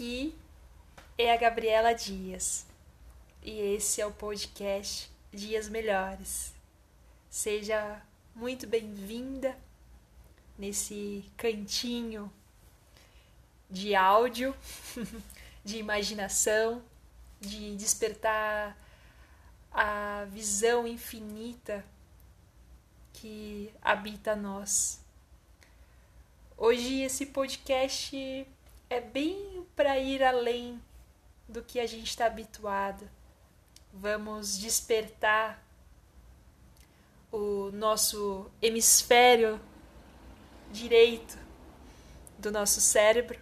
Aqui é a Gabriela Dias e esse é o podcast Dias Melhores. Seja muito bem-vinda nesse cantinho de áudio, de imaginação, de despertar a visão infinita que habita nós. Hoje esse podcast é bem para ir além do que a gente está habituado. Vamos despertar o nosso hemisfério direito do nosso cérebro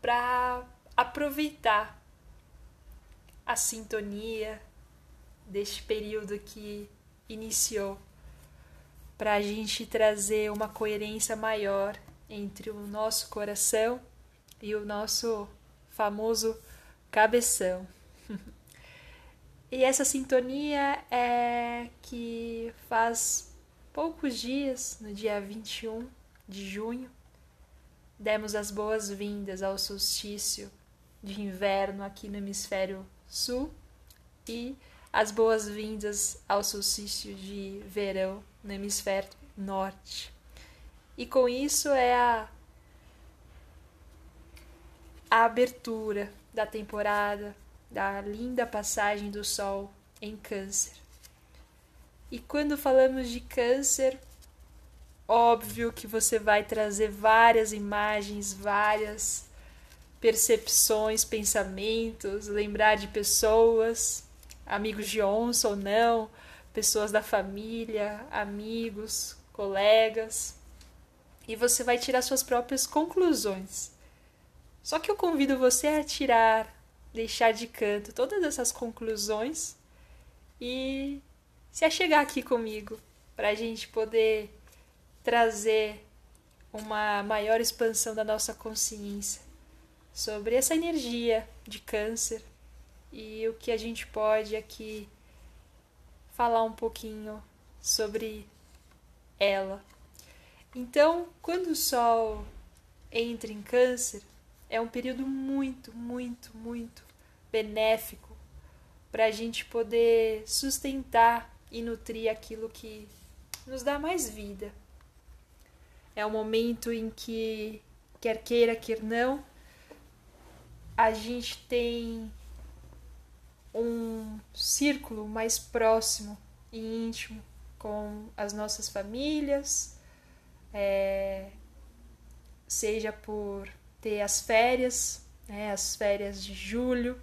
para aproveitar a sintonia deste período que iniciou, para a gente trazer uma coerência maior entre o nosso coração e o nosso famoso cabeção. e essa sintonia é que faz poucos dias, no dia 21 de junho, demos as boas-vindas ao solstício de inverno aqui no hemisfério sul e as boas-vindas ao solstício de verão no hemisfério norte. E com isso é a a abertura da temporada da linda passagem do Sol em Câncer. E quando falamos de Câncer, óbvio que você vai trazer várias imagens, várias percepções, pensamentos, lembrar de pessoas, amigos de onça ou não, pessoas da família, amigos, colegas, e você vai tirar suas próprias conclusões. Só que eu convido você a tirar, deixar de canto todas essas conclusões e se achegar aqui comigo para a gente poder trazer uma maior expansão da nossa consciência sobre essa energia de câncer e o que a gente pode aqui falar um pouquinho sobre ela. Então, quando o Sol entra em Câncer, é um período muito, muito, muito benéfico para a gente poder sustentar e nutrir aquilo que nos dá mais vida. É um momento em que, quer queira, quer não, a gente tem um círculo mais próximo e íntimo com as nossas famílias, é, seja por ter as férias, né, as férias de julho,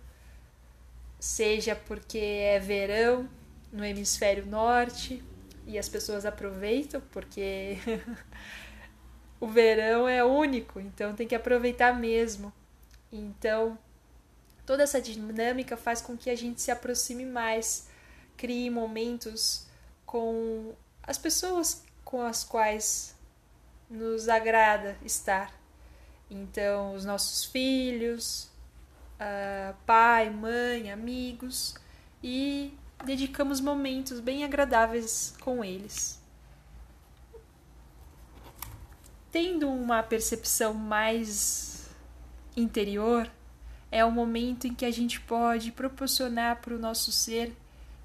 seja porque é verão no hemisfério norte e as pessoas aproveitam porque o verão é único, então tem que aproveitar mesmo. Então, toda essa dinâmica faz com que a gente se aproxime mais, crie momentos com as pessoas com as quais nos agrada estar. Então, os nossos filhos, uh, pai, mãe, amigos, e dedicamos momentos bem agradáveis com eles. Tendo uma percepção mais interior, é o momento em que a gente pode proporcionar para o nosso ser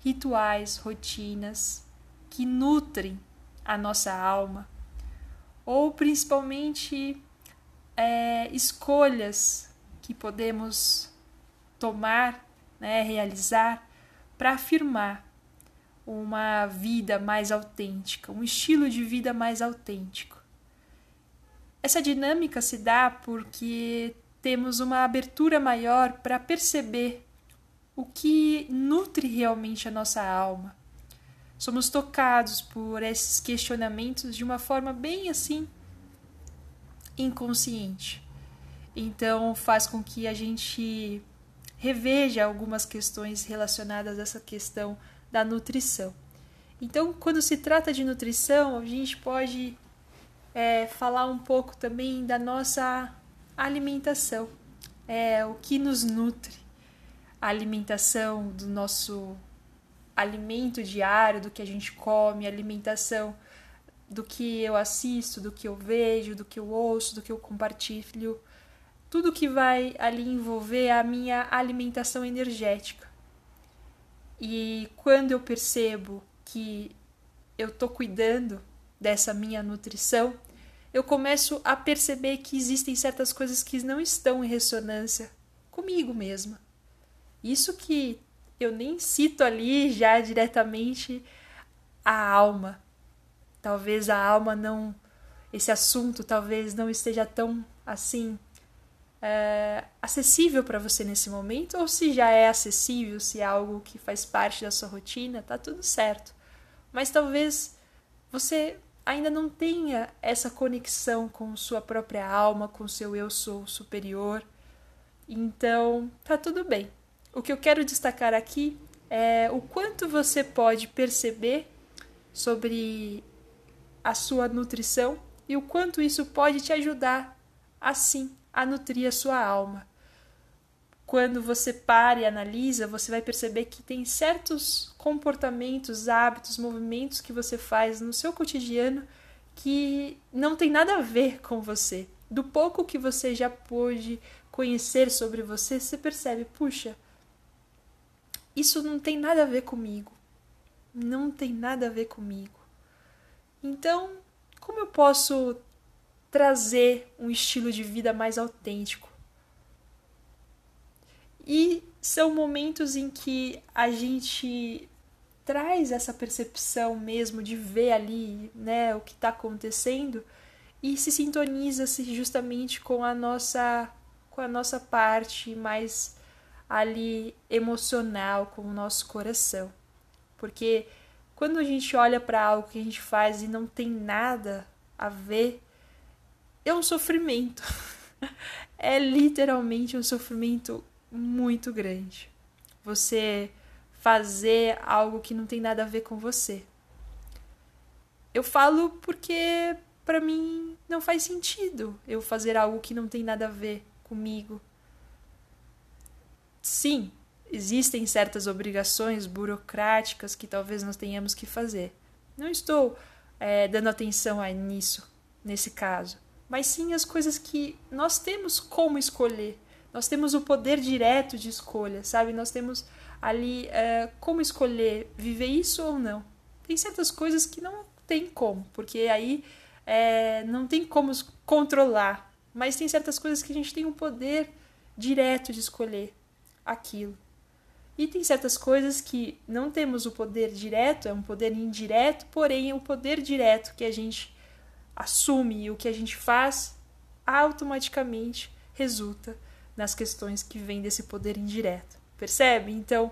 rituais, rotinas que nutrem a nossa alma, ou principalmente é, escolhas que podemos tomar, né, realizar para afirmar uma vida mais autêntica, um estilo de vida mais autêntico. Essa dinâmica se dá porque temos uma abertura maior para perceber o que nutre realmente a nossa alma. Somos tocados por esses questionamentos de uma forma bem assim inconsciente. Então faz com que a gente reveja algumas questões relacionadas a essa questão da nutrição. Então, quando se trata de nutrição, a gente pode é, falar um pouco também da nossa alimentação, é, o que nos nutre, a alimentação do nosso alimento diário, do que a gente come, alimentação do que eu assisto, do que eu vejo, do que eu ouço, do que eu compartilho tudo que vai ali envolver a minha alimentação energética. E quando eu percebo que eu estou cuidando dessa minha nutrição, eu começo a perceber que existem certas coisas que não estão em ressonância comigo mesma. Isso que eu nem cito ali já diretamente a alma. Talvez a alma não. Esse assunto talvez não esteja tão assim é, acessível para você nesse momento, ou se já é acessível, se é algo que faz parte da sua rotina, tá tudo certo. Mas talvez você ainda não tenha essa conexão com sua própria alma, com seu eu sou superior. Então, tá tudo bem. O que eu quero destacar aqui é o quanto você pode perceber sobre a sua nutrição e o quanto isso pode te ajudar assim a nutrir a sua alma. Quando você para e analisa, você vai perceber que tem certos comportamentos, hábitos, movimentos que você faz no seu cotidiano que não tem nada a ver com você. Do pouco que você já pôde conhecer sobre você, você percebe, puxa, isso não tem nada a ver comigo. Não tem nada a ver comigo. Então, como eu posso trazer um estilo de vida mais autêntico. E são momentos em que a gente traz essa percepção mesmo de ver ali, né, o que está acontecendo e se sintoniza -se justamente com a nossa com a nossa parte mais ali emocional, com o nosso coração. Porque quando a gente olha para algo que a gente faz e não tem nada a ver é um sofrimento. é literalmente um sofrimento muito grande. Você fazer algo que não tem nada a ver com você. Eu falo porque para mim não faz sentido eu fazer algo que não tem nada a ver comigo. Sim, existem certas obrigações burocráticas que talvez nós tenhamos que fazer. Não estou é, dando atenção a nisso, nesse caso mas sim as coisas que nós temos como escolher. Nós temos o poder direto de escolha, sabe? Nós temos ali é, como escolher viver isso ou não. Tem certas coisas que não tem como, porque aí é, não tem como controlar. Mas tem certas coisas que a gente tem o poder direto de escolher aquilo. E tem certas coisas que não temos o poder direto, é um poder indireto, porém é o poder direto que a gente assume e o que a gente faz automaticamente resulta nas questões que vêm desse poder indireto. Percebe? Então,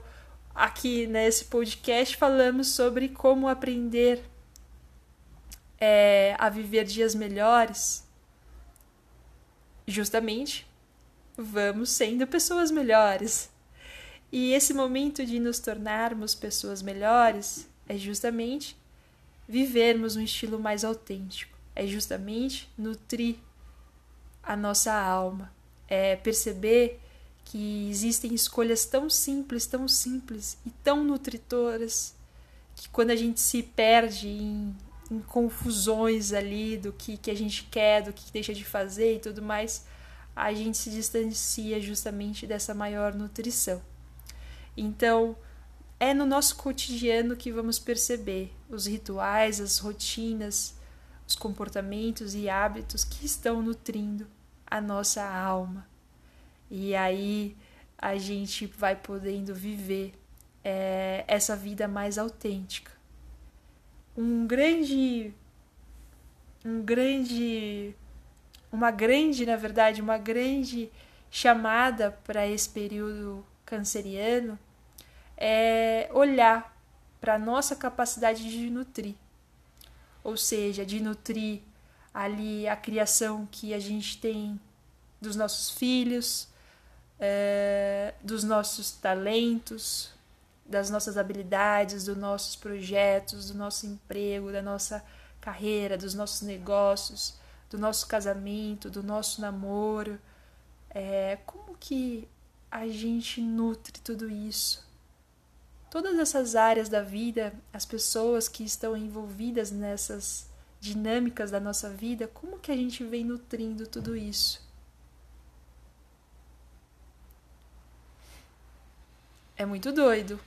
aqui nesse podcast falamos sobre como aprender é, a viver dias melhores. Justamente, vamos sendo pessoas melhores. E esse momento de nos tornarmos pessoas melhores é justamente vivermos um estilo mais autêntico é justamente nutrir a nossa alma, é perceber que existem escolhas tão simples, tão simples e tão nutritoras que quando a gente se perde em, em confusões ali do que, que a gente quer, do que deixa de fazer e tudo mais, a gente se distancia justamente dessa maior nutrição. Então, é no nosso cotidiano que vamos perceber os rituais, as rotinas, os comportamentos e hábitos que estão nutrindo a nossa alma. E aí a gente vai podendo viver é, essa vida mais autêntica. Um grande. Um grande. Uma grande, na verdade, uma grande chamada para esse período canceriano é olhar para a nossa capacidade de nutrir ou seja, de nutrir ali a criação que a gente tem dos nossos filhos, é, dos nossos talentos, das nossas habilidades, dos nossos projetos, do nosso emprego, da nossa carreira, dos nossos negócios, do nosso casamento, do nosso namoro. É, como que a gente nutre tudo isso? Todas essas áreas da vida, as pessoas que estão envolvidas nessas dinâmicas da nossa vida, como que a gente vem nutrindo tudo isso? É muito doido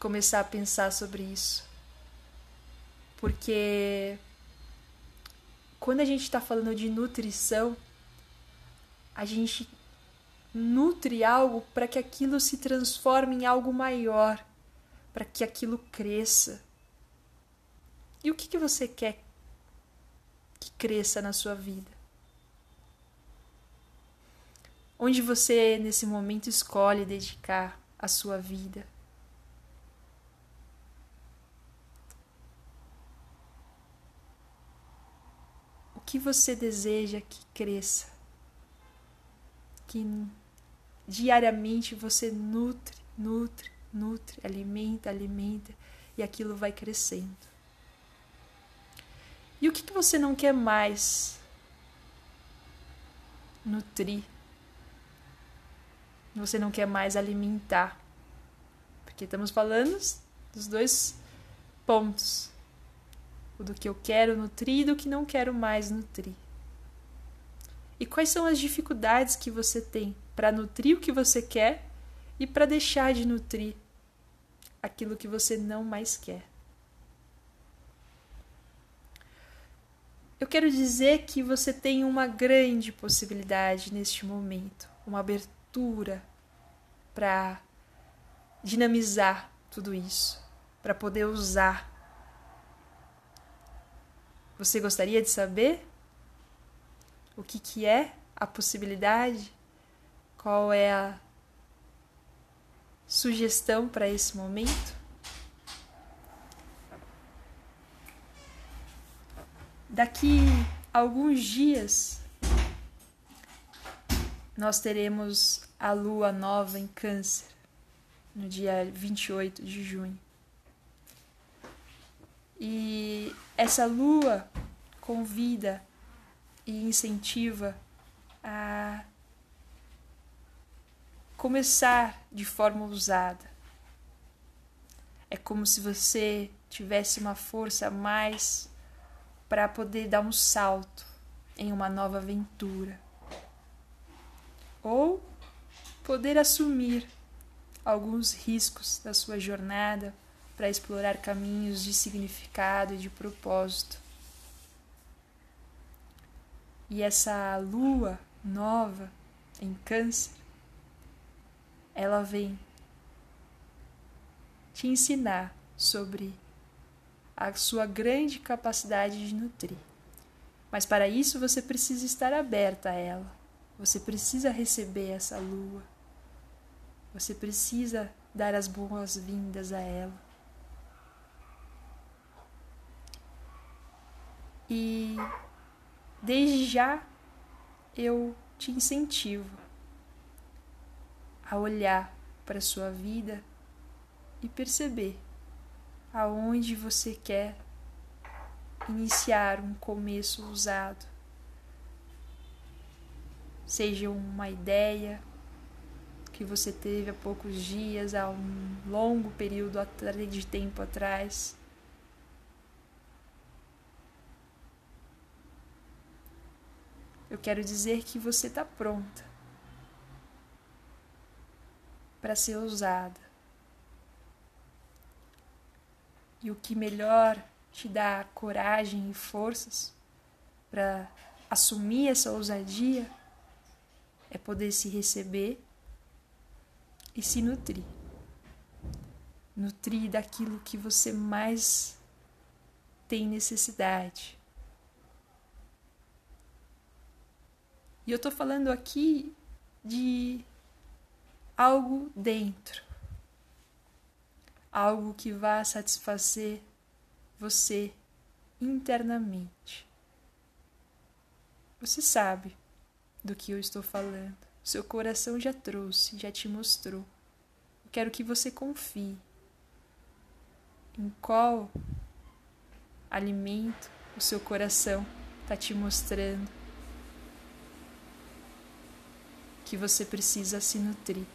começar a pensar sobre isso. Porque quando a gente está falando de nutrição, a gente nutre algo para que aquilo se transforme em algo maior para que aquilo cresça. E o que, que você quer que cresça na sua vida? Onde você, nesse momento, escolhe dedicar a sua vida? O que você deseja que cresça? Que diariamente você nutre, nutre, nutre, alimenta, alimenta e aquilo vai crescendo. E o que, que você não quer mais nutrir? Você não quer mais alimentar. Porque estamos falando dos dois pontos: o do que eu quero nutrir e do que não quero mais nutrir. E quais são as dificuldades que você tem para nutrir o que você quer e para deixar de nutrir aquilo que você não mais quer? Eu quero dizer que você tem uma grande possibilidade neste momento, uma abertura para dinamizar tudo isso, para poder usar. Você gostaria de saber o que, que é a possibilidade? Qual é a sugestão para esse momento? Daqui alguns dias nós teremos a lua nova em Câncer, no dia 28 de junho. E essa lua convida e incentiva a começar de forma ousada. É como se você tivesse uma força a mais para poder dar um salto em uma nova aventura. Ou poder assumir alguns riscos da sua jornada para explorar caminhos de significado e de propósito. E essa lua nova em Câncer, ela vem te ensinar sobre a sua grande capacidade de nutrir. Mas para isso você precisa estar aberta a ela. Você precisa receber essa lua. Você precisa dar as boas-vindas a ela. E desde já eu te incentivo a olhar para a sua vida e perceber aonde você quer iniciar um começo usado. Seja uma ideia que você teve há poucos dias, há um longo período de tempo atrás. Eu quero dizer que você está pronta para ser usada. E o que melhor te dá coragem e forças para assumir essa ousadia é poder se receber e se nutrir. Nutrir daquilo que você mais tem necessidade. E eu estou falando aqui de algo dentro algo que vá satisfazer você internamente. Você sabe do que eu estou falando. Seu coração já trouxe, já te mostrou. Eu quero que você confie em qual alimento o seu coração está te mostrando que você precisa se nutrir.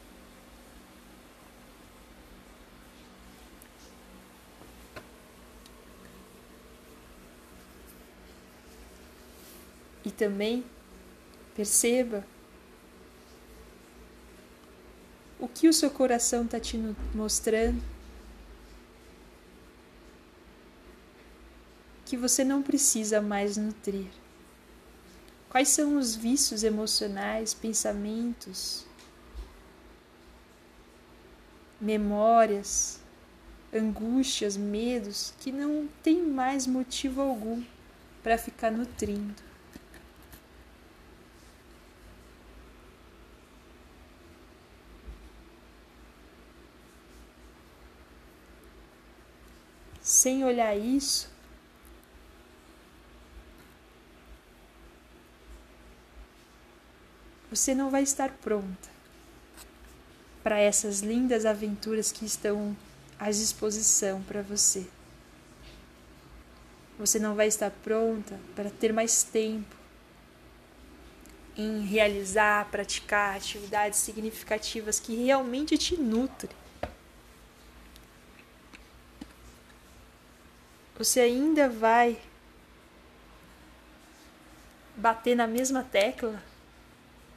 Também perceba O que o seu coração está te mostrando? Que você não precisa mais nutrir. Quais são os vícios emocionais, pensamentos, memórias, angústias, medos que não tem mais motivo algum para ficar nutrindo? Sem olhar isso, você não vai estar pronta para essas lindas aventuras que estão à disposição para você. Você não vai estar pronta para ter mais tempo em realizar, praticar atividades significativas que realmente te nutrem. Você ainda vai bater na mesma tecla?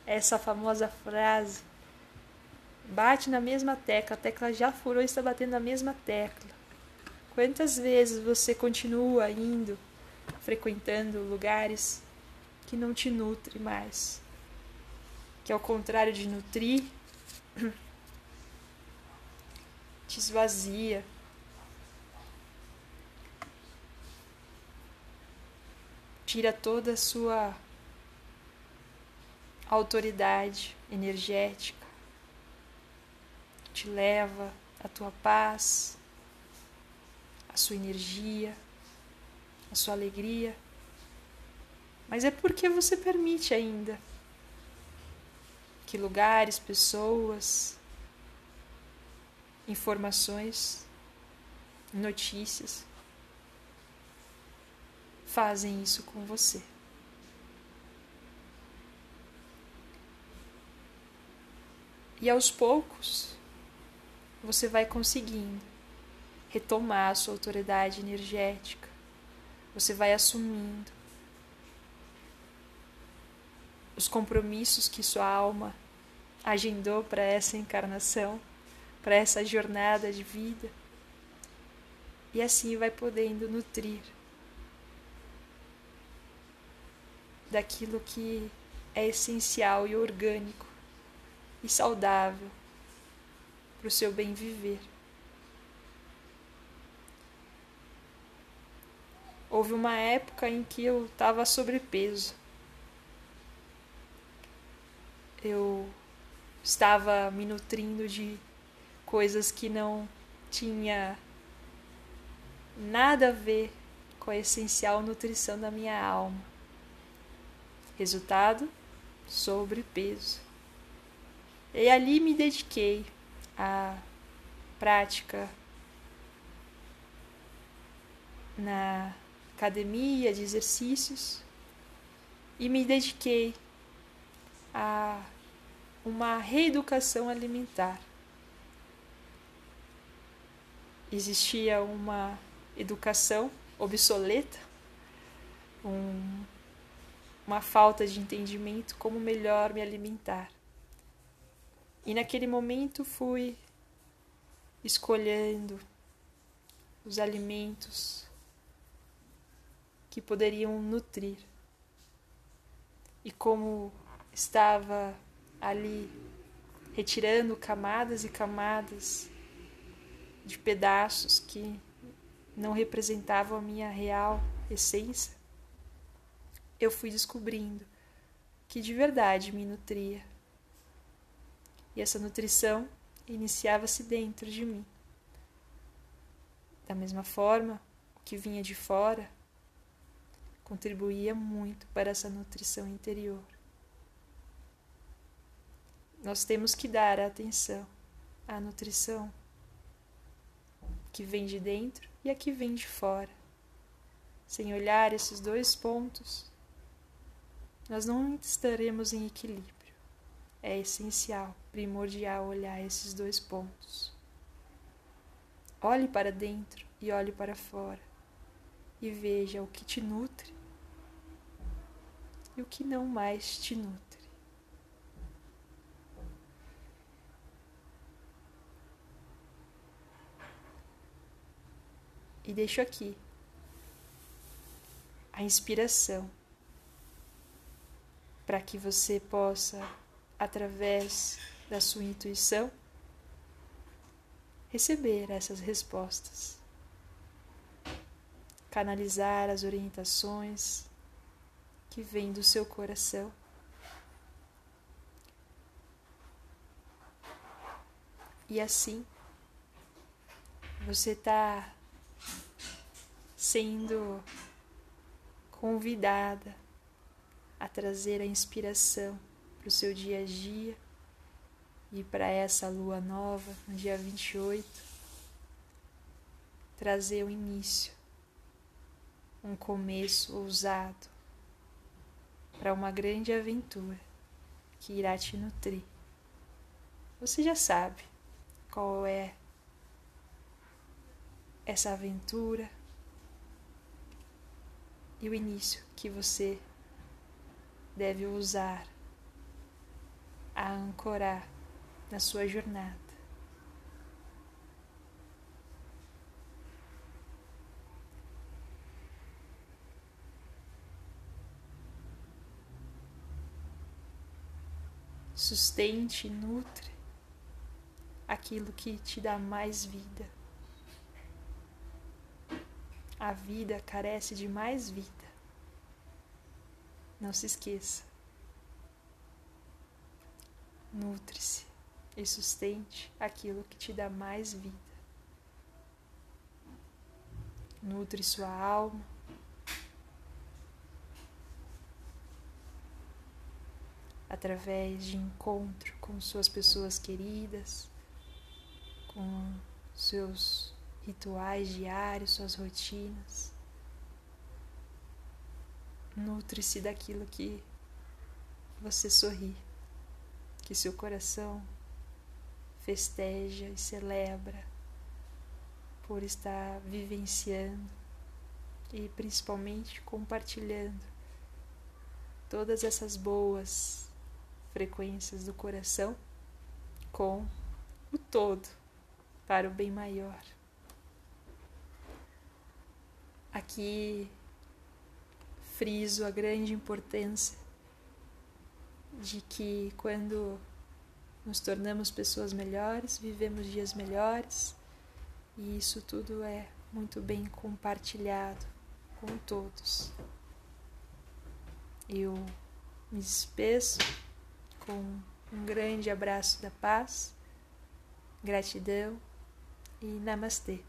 Essa famosa frase. Bate na mesma tecla, a tecla já furou e está batendo na mesma tecla. Quantas vezes você continua indo, frequentando lugares que não te nutrem mais? Que ao contrário de nutrir, te esvazia tira toda a sua autoridade energética, te leva a tua paz, a sua energia, a sua alegria. Mas é porque você permite ainda que lugares, pessoas, informações, notícias fazem isso com você. E aos poucos, você vai conseguindo retomar a sua autoridade energética. Você vai assumindo os compromissos que sua alma agendou para essa encarnação, para essa jornada de vida. E assim vai podendo nutrir daquilo que é essencial e orgânico e saudável para o seu bem viver. Houve uma época em que eu estava sobrepeso. Eu estava me nutrindo de coisas que não tinha nada a ver com a essencial nutrição da minha alma. Resultado: sobrepeso. E ali me dediquei à prática na academia de exercícios e me dediquei a uma reeducação alimentar. Existia uma educação obsoleta, um uma falta de entendimento como melhor me alimentar. E naquele momento fui escolhendo os alimentos que poderiam nutrir. E como estava ali retirando camadas e camadas de pedaços que não representavam a minha real essência, eu fui descobrindo que de verdade me nutria. E essa nutrição iniciava-se dentro de mim. Da mesma forma, o que vinha de fora contribuía muito para essa nutrição interior. Nós temos que dar atenção à nutrição que vem de dentro e a que vem de fora. Sem olhar esses dois pontos, nós não estaremos em equilíbrio. É essencial, primordial olhar esses dois pontos. Olhe para dentro e olhe para fora e veja o que te nutre e o que não mais te nutre. E deixo aqui a inspiração para que você possa, através da sua intuição, receber essas respostas, canalizar as orientações que vêm do seu coração. E assim, você está sendo convidada a trazer a inspiração para o seu dia a dia e para essa lua nova, no dia 28, trazer o início, um começo ousado para uma grande aventura que irá te nutrir. Você já sabe qual é essa aventura e o início que você deve usar a ancorar na sua jornada. Sustente e nutre aquilo que te dá mais vida. A vida carece de mais vida. Não se esqueça. Nutre-se e sustente aquilo que te dá mais vida. Nutre sua alma. Através de encontro com suas pessoas queridas, com seus rituais diários, suas rotinas. Nutre-se daquilo que você sorri, que seu coração festeja e celebra por estar vivenciando e principalmente compartilhando todas essas boas frequências do coração com o todo para o bem maior. Aqui friso a grande importância de que quando nos tornamos pessoas melhores, vivemos dias melhores e isso tudo é muito bem compartilhado com todos. Eu me despeço com um grande abraço da paz, gratidão e namastê.